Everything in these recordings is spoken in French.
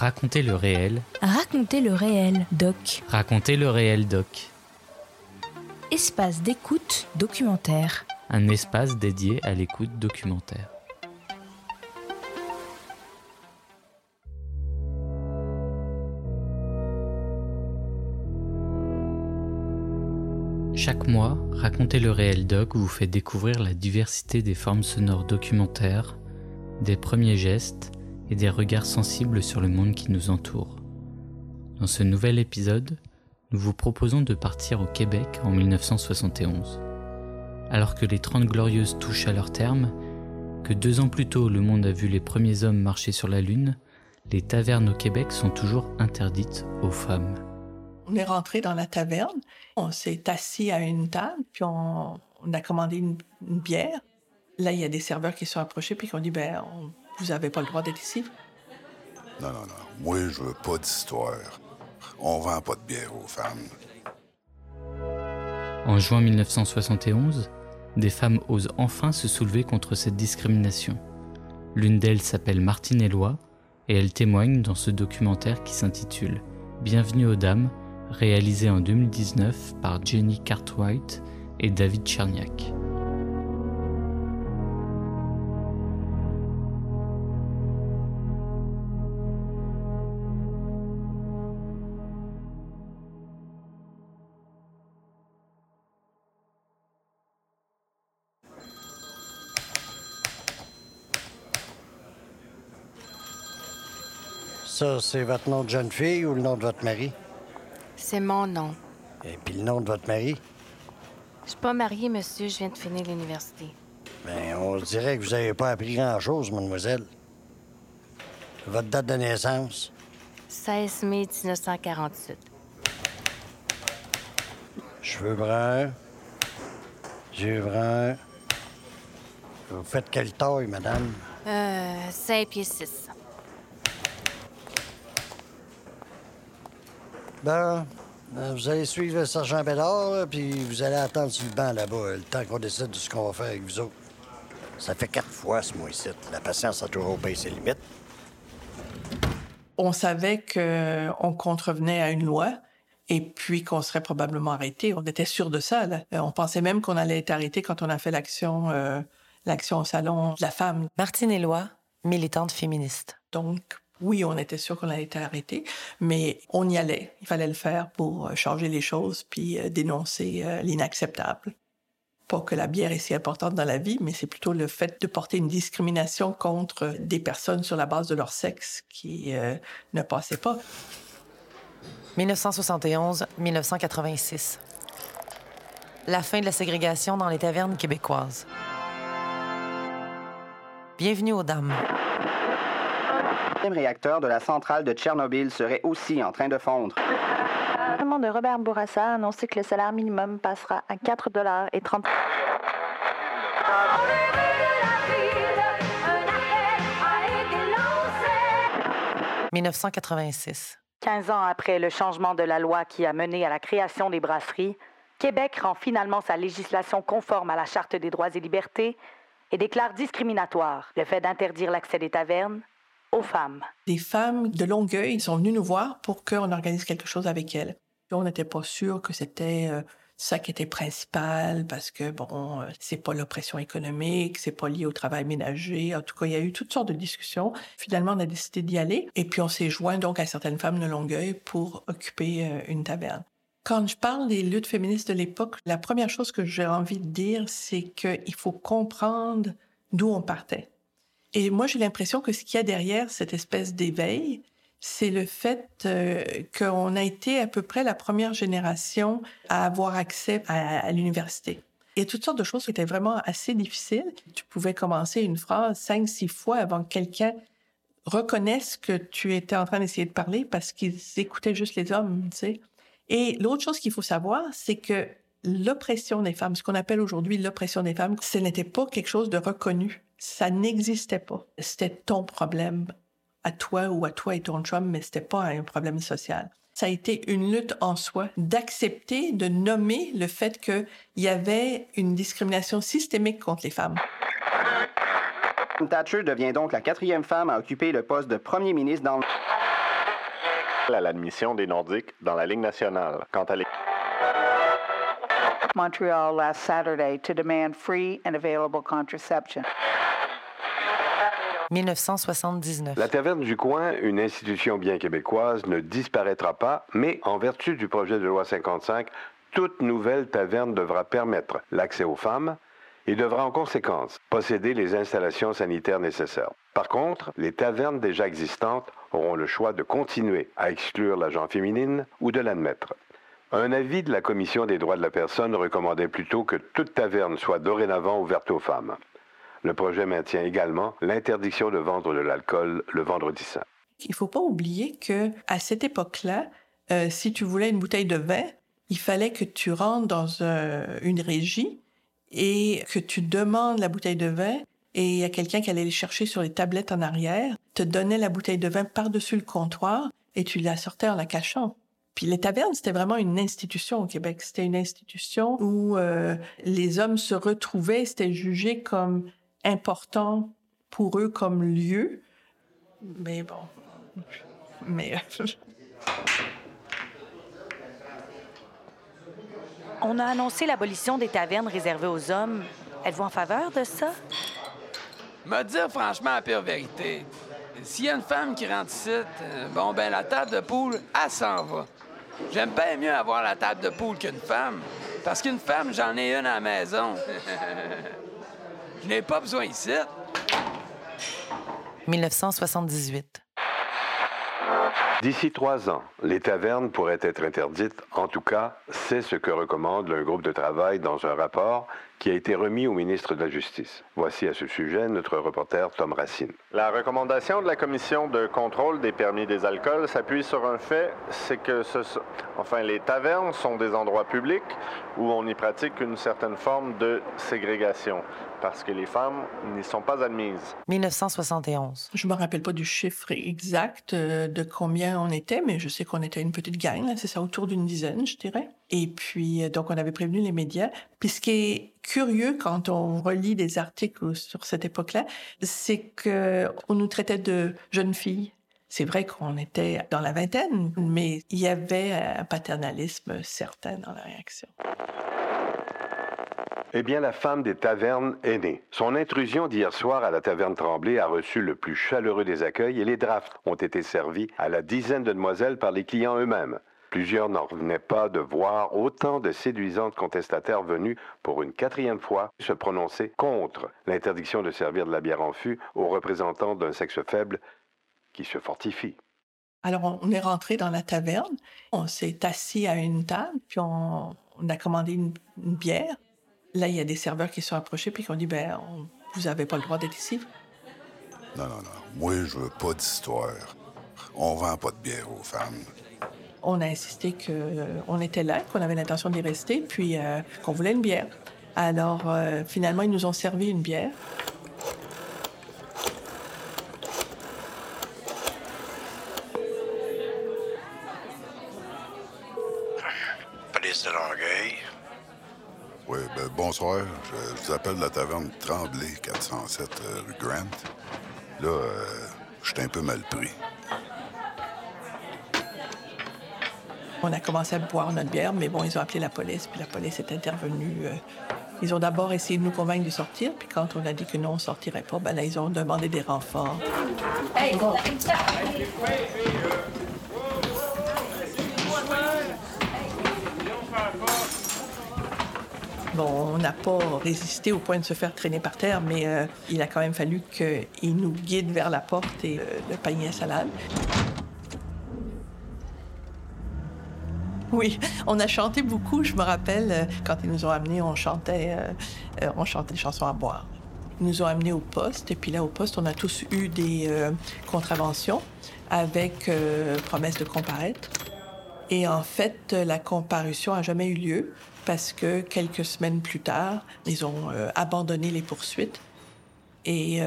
Racontez le réel. Racontez le réel, doc. Racontez le réel, doc. Espace d'écoute documentaire. Un espace dédié à l'écoute documentaire. Chaque mois, Racontez le réel doc vous fait découvrir la diversité des formes sonores documentaires, des premiers gestes et des regards sensibles sur le monde qui nous entoure. Dans ce nouvel épisode, nous vous proposons de partir au Québec en 1971. Alors que les Trente Glorieuses touchent à leur terme, que deux ans plus tôt le monde a vu les premiers hommes marcher sur la Lune, les tavernes au Québec sont toujours interdites aux femmes. On est rentré dans la taverne, on s'est assis à une table, puis on, a commandé une, bière. Là, il y a des serveurs qui sont approchés, puis qui ont dit, ben, vous n'avez pas le droit d'être ici? Non, non, non. Moi, je veux pas d'histoire. On vend pas de bière aux femmes. En juin 1971, des femmes osent enfin se soulever contre cette discrimination. L'une d'elles s'appelle Martine Eloi et elle témoigne dans ce documentaire qui s'intitule Bienvenue aux dames, réalisé en 2019 par Jenny Cartwright et David Cherniak. Ça, c'est votre nom de jeune fille ou le nom de votre mari? C'est mon nom. Et puis le nom de votre mari? Je suis pas mariée, monsieur. Je viens de finir l'université. Bien, on dirait que vous n'avez pas appris grand-chose, mademoiselle. Votre date de naissance? 16 mai 1948. Cheveux bruns. Yeux bruns. Vous faites quelle taille, madame? Euh, 5 pieds 6. Ben, vous allez suivre le sergent Bédard, puis vous allez attendre sur le banc là-bas, le temps qu'on décide de ce qu'on va faire avec vous autres. Ça fait quatre fois ce mois-ci. La patience a toujours payé ses limites. On savait qu'on contrevenait à une loi et puis qu'on serait probablement arrêté. On était sûr de ça. Là. On pensait même qu'on allait être arrêté quand on a fait l'action, euh, l'action au salon de la femme. Martine Éloi, militante féministe. Donc, oui, on était sûr qu'on allait être arrêté, mais on y allait. Il fallait le faire pour euh, changer les choses puis euh, dénoncer euh, l'inacceptable. Pas que la bière est si importante dans la vie, mais c'est plutôt le fait de porter une discrimination contre des personnes sur la base de leur sexe qui ne passait pas. 1971-1986. La fin de la ségrégation dans les tavernes québécoises. Bienvenue aux dames troisième réacteur de la centrale de Tchernobyl serait aussi en train de fondre. Le gouvernement de Robert Bourassa a annoncé que le salaire minimum passera à 4 dollars et 30 1986. 15 ans après le changement de la loi qui a mené à la création des brasseries, Québec rend finalement sa législation conforme à la Charte des droits et libertés et déclare discriminatoire le fait d'interdire l'accès des tavernes, femmes. Des femmes de Longueuil sont venues nous voir pour qu'on organise quelque chose avec elles. On n'était pas sûr que c'était euh, ça qui était principal parce que bon, euh, c'est pas l'oppression économique, c'est pas lié au travail ménager. En tout cas, il y a eu toutes sortes de discussions. Finalement, on a décidé d'y aller et puis on s'est joint donc à certaines femmes de Longueuil pour occuper euh, une taverne. Quand je parle des luttes féministes de l'époque, la première chose que j'ai envie de dire, c'est qu'il faut comprendre d'où on partait. Et moi, j'ai l'impression que ce qu'il y a derrière cette espèce d'éveil, c'est le fait euh, qu'on a été à peu près la première génération à avoir accès à, l'université. Il y a toutes sortes de choses qui étaient vraiment assez difficiles. Tu pouvais commencer une phrase cinq, six fois avant que quelqu'un reconnaisse que tu étais en train d'essayer de parler parce qu'ils écoutaient juste les hommes, tu sais. Et l'autre chose qu'il faut savoir, c'est que l'oppression des femmes, ce qu'on appelle aujourd'hui l'oppression des femmes, ce n'était pas quelque chose de reconnu ça n'existait pas. C'était ton problème à toi ou à toi et ton chum, mais c'était pas un problème social. Ça a été une lutte en soi d'accepter, de nommer le fait qu'il y avait une discrimination systémique contre les femmes. Thatcher devient donc la quatrième femme à occuper le poste de premier ministre dans à l'admission des Nordiques dans la Ligue nationale. Quant à Montreal last Saturday to demand free and available contraception. 1979. La Taverne du Coin, une institution bien québécoise, ne disparaîtra pas, mais en vertu du projet de loi 55, toute nouvelle taverne devra permettre l'accès aux femmes et devra en conséquence posséder les installations sanitaires nécessaires. Par contre, les tavernes déjà existantes auront le choix de continuer à exclure l'agent féminine ou de l'admettre. Un avis de la Commission des droits de la personne recommandait plutôt que toute taverne soit dorénavant ouverte aux femmes. Le projet maintient également l'interdiction de vendre de l'alcool le vendredi saint. Il ne faut pas oublier que à cette époque-là, euh, si tu voulais une bouteille de vin, il fallait que tu rentres dans une régie et que tu demandes la bouteille de vin et il y a quelqu'un qui allait les chercher sur les tablettes en arrière, te donnait la bouteille de vin par-dessus le comptoir et tu la sortais en la cachant. Puis les tavernes, c'était vraiment une institution au Québec. C'était une institution où euh, les hommes se retrouvaient, c'était jugé comme important pour eux comme lieu. Mais bon, mais... On a annoncé l'abolition des tavernes réservées aux hommes. Êtes-vous en faveur de ça? Me dire franchement la pire vérité. S'il y a une femme qui rentre ici, euh, bon, ben la table de poule, elle s'en va. J'aime bien mieux avoir la table de poule qu'une femme. Parce qu'une femme, j'en ai une à la maison. Je n'ai pas besoin ici. 1978. D'ici trois ans, les tavernes pourraient être interdites. En tout cas, c'est ce que recommande un groupe de travail dans un rapport qui a été remis au ministre de la Justice. Voici à ce sujet notre reporter Tom Racine. La recommandation de la Commission de contrôle des permis des alcools s'appuie sur un fait, c'est que ce, enfin, les tavernes sont des endroits publics où on y pratique une certaine forme de ségrégation parce que les femmes n'y sont pas admises. 1971. Je me rappelle pas du chiffre exact euh, de combien on était, mais je sais qu'on était une petite gang, c'est ça, autour d'une dizaine, je dirais. Et puis, euh, donc, on avait prévenu les médias. Puis, ce qui est curieux quand on relit des articles sur cette époque-là, c'est que on nous traitait de jeunes filles. C'est vrai qu'on était dans la vingtaine, mais il y avait un paternalisme certain dans la réaction. Eh bien, la femme des tavernes est née. Son intrusion d'hier soir à la taverne Tremblay a reçu le plus chaleureux des accueils et les drafts ont été servis à la dizaine de demoiselles par les clients eux-mêmes. Plusieurs n'en revenaient pas de voir autant de séduisantes contestataires venues pour une quatrième fois se prononcer contre l'interdiction de servir de la bière en fût aux représentants d'un sexe faible qui se fortifie. Alors, on est rentré dans la taverne, on s'est assis à une table, puis on, a commandé une, bière. Là, il y a des serveurs qui sont approchés, puis qui ont dit, ben, vous n'avez pas le droit d'être ici. Non, non, non. Moi, je veux pas d'histoire. On vend pas de bière aux femmes on a insisté qu'on euh, était là, qu'on avait l'intention d'y rester, puis euh, qu'on voulait une bière. Alors, euh, finalement, ils nous ont servi une bière. Police de Longueuil. Oui, ben, bonsoir. Je vous appelle de la taverne Tremblay, 407 rue Grant. Là, je suis un peu mal pris. On a commencé à boire notre bière, mais bon, ils ont appelé la police, puis la police est intervenue. Euh, ils ont d'abord essayé de nous convaincre de sortir, puis quand on a dit que non, on sortirait pas, ben là, ils ont demandé des renforts. Bon, on n'a pas résisté au point de se faire traîner par terre, mais euh, il a quand même fallu qu'ils nous guident vers la porte et euh, le panier à salade. Oui, on a chanté beaucoup. Je me rappelle, euh, quand ils nous ont amenés, on chantait, euh, euh, on chantait des chansons à boire. Ils nous ont amenés au poste, et puis là, au poste, on a tous eu des contraventions avec promesse de comparaître. Et en fait, la comparution a jamais eu lieu parce que quelques semaines plus tard, ils ont abandonné les poursuites. Et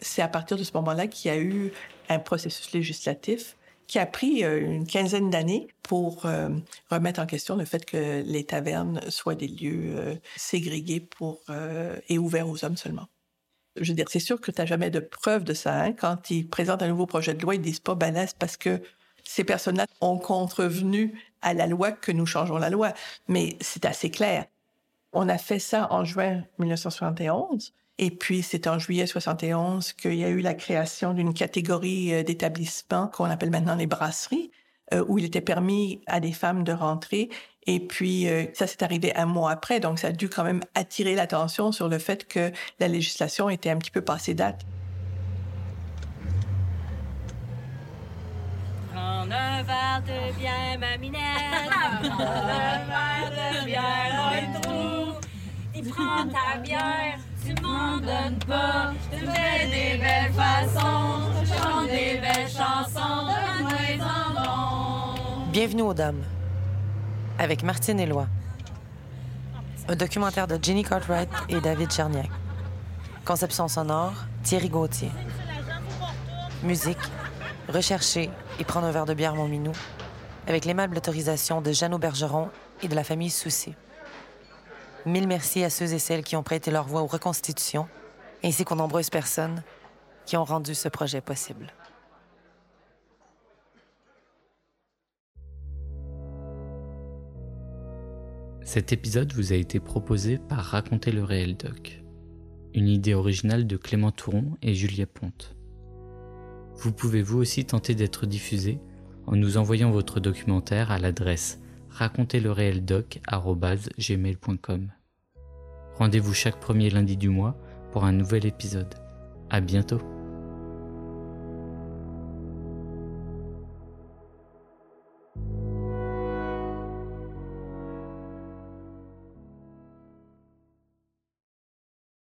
c'est à partir de ce moment-là qu'il y a eu un processus législatif qui a pris euh, une quinzaine d'années pour euh, remettre en question le fait que les tavernes soient des lieux euh, ségrégés pour, et ouverts aux hommes seulement. Je veux dire, c'est sûr que tu n'as jamais de preuve de ça. Hein. Quand ils présentent un nouveau projet de loi, ils disent pas, ben parce que ces personnes-là ont contrevenu à la loi que nous changeons la loi. Mais c'est assez clair. On a fait ça en juin 1971. Et puis, c'est en juillet 71 qu'il y a eu la création d'une catégorie euh, d'établissements qu'on appelle maintenant les brasseries, euh, où il était permis à des femmes de rentrer. Et puis, euh, ça s'est arrivé un mois après, donc ça a dû quand même attirer l'attention sur le fait que la législation était un petit peu passée date. Prends un verre de bière, ma minette. Prends un verre de bière, un trou. Tu prends ta bière, Bienvenue aux Dames, avec Martine Éloi. Un documentaire de Jenny Cartwright et David Cherniak. Conception sonore, Thierry Gauthier. Musique, rechercher et prendre un verre de bière, mon minou, avec l'aimable autorisation de Jeannot Bergeron et de la famille Soucy. Mille merci à ceux et celles qui ont prêté leur voix aux reconstitutions, ainsi qu'aux nombreuses personnes qui ont rendu ce projet possible. Cet épisode vous a été proposé par Raconter le réel doc, une idée originale de Clément Touron et Julia Ponte. Vous pouvez vous aussi tenter d'être diffusé en nous envoyant votre documentaire à l'adresse raconterlereeldoc.gmail.com. Rendez-vous chaque premier lundi du mois pour un nouvel épisode. À bientôt!